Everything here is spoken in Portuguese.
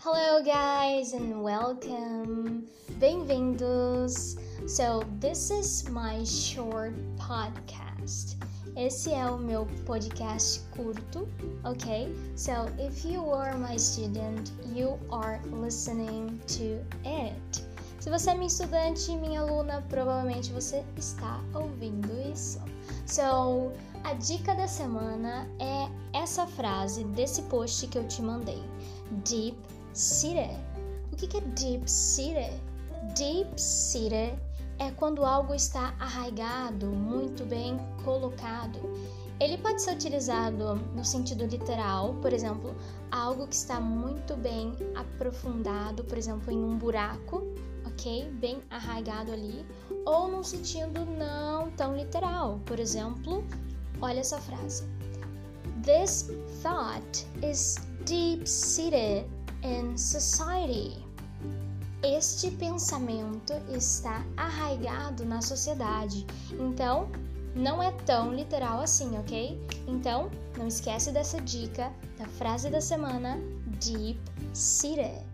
Hello, guys, and welcome. Bem-vindos. So, this is my short podcast. Esse é o meu podcast curto, ok? So, if you are my student, you are listening to it. Se você é minha estudante, minha aluna, provavelmente você está ouvindo isso. So, a dica da semana é essa frase desse post que eu te mandei: Deep seated. O que é deep seated? Deep seated é quando algo está arraigado, muito bem colocado. Ele pode ser utilizado no sentido literal, por exemplo, algo que está muito bem aprofundado, por exemplo, em um buraco, ok? Bem arraigado ali, ou num sentido não tão literal, por exemplo, olha essa frase: This thought is deep seated in society. Este pensamento está arraigado na sociedade, então não é tão literal assim, ok? Então, não esquece dessa dica da frase da semana: deep seated.